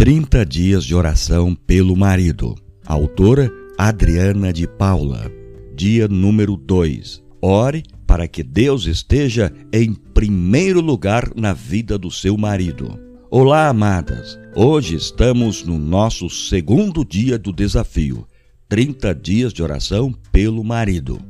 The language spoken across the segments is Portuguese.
30 dias de oração pelo marido. Autora Adriana de Paula. Dia número 2. Ore para que Deus esteja em primeiro lugar na vida do seu marido. Olá, amadas. Hoje estamos no nosso segundo dia do desafio 30 dias de oração pelo marido.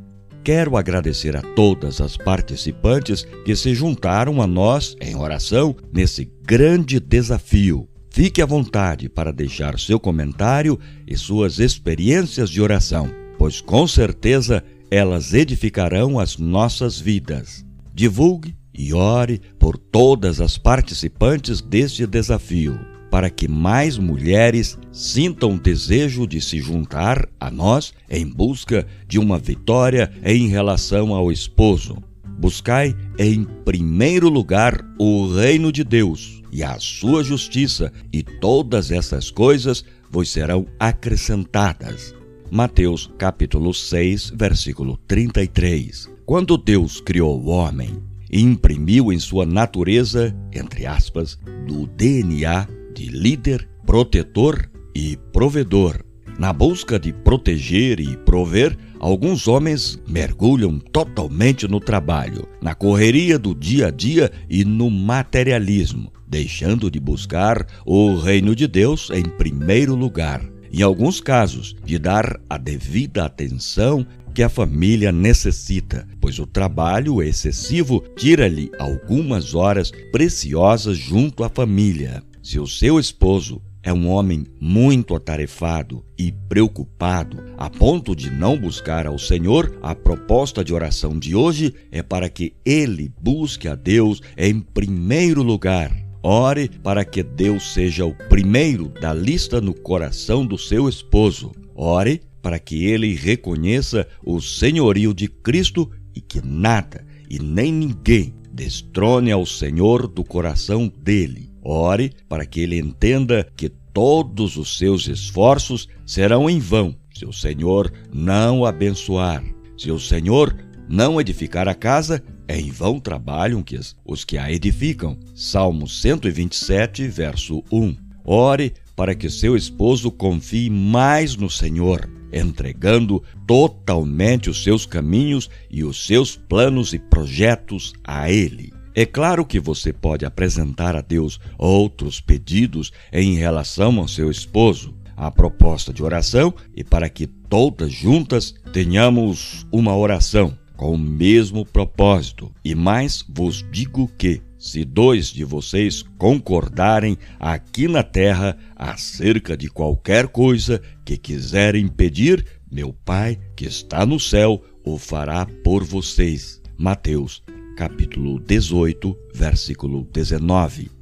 Quero agradecer a todas as participantes que se juntaram a nós em oração nesse grande desafio. Fique à vontade para deixar seu comentário e suas experiências de oração, pois com certeza elas edificarão as nossas vidas. Divulgue e ore por todas as participantes deste desafio, para que mais mulheres sintam desejo de se juntar a nós em busca de uma vitória em relação ao esposo. Buscai em primeiro lugar o reino de Deus e a sua justiça, e todas essas coisas vos serão acrescentadas. Mateus capítulo 6, versículo 33. Quando Deus criou o homem, e imprimiu em sua natureza, entre aspas, do DNA de líder, protetor e provedor. Na busca de proteger e prover, alguns homens mergulham totalmente no trabalho, na correria do dia a dia e no materialismo, deixando de buscar o reino de Deus em primeiro lugar. Em alguns casos, de dar a devida atenção que a família necessita, pois o trabalho excessivo tira-lhe algumas horas preciosas junto à família. Se o seu esposo é um homem muito atarefado e preocupado, a ponto de não buscar ao Senhor, a proposta de oração de hoje é para que ele busque a Deus em primeiro lugar. Ore para que Deus seja o primeiro da lista no coração do seu esposo. Ore para que ele reconheça o senhorio de Cristo e que nada e nem ninguém destrone ao Senhor do coração dele. Ore para que ele entenda que todos os seus esforços serão em vão se o Senhor não abençoar. Se o Senhor não edificar a casa, é em vão trabalham os que a edificam. Salmo 127, verso 1. Ore para que seu esposo confie mais no Senhor entregando totalmente os seus caminhos e os seus planos e projetos a Ele. É claro que você pode apresentar a Deus outros pedidos em relação ao seu esposo, a proposta de oração e para que todas juntas tenhamos uma oração com o mesmo propósito. E mais vos digo que, se dois de vocês concordarem aqui na terra acerca de qualquer coisa que quiserem pedir, meu Pai que está no céu o fará por vocês. Mateus, capítulo 18, versículo 19.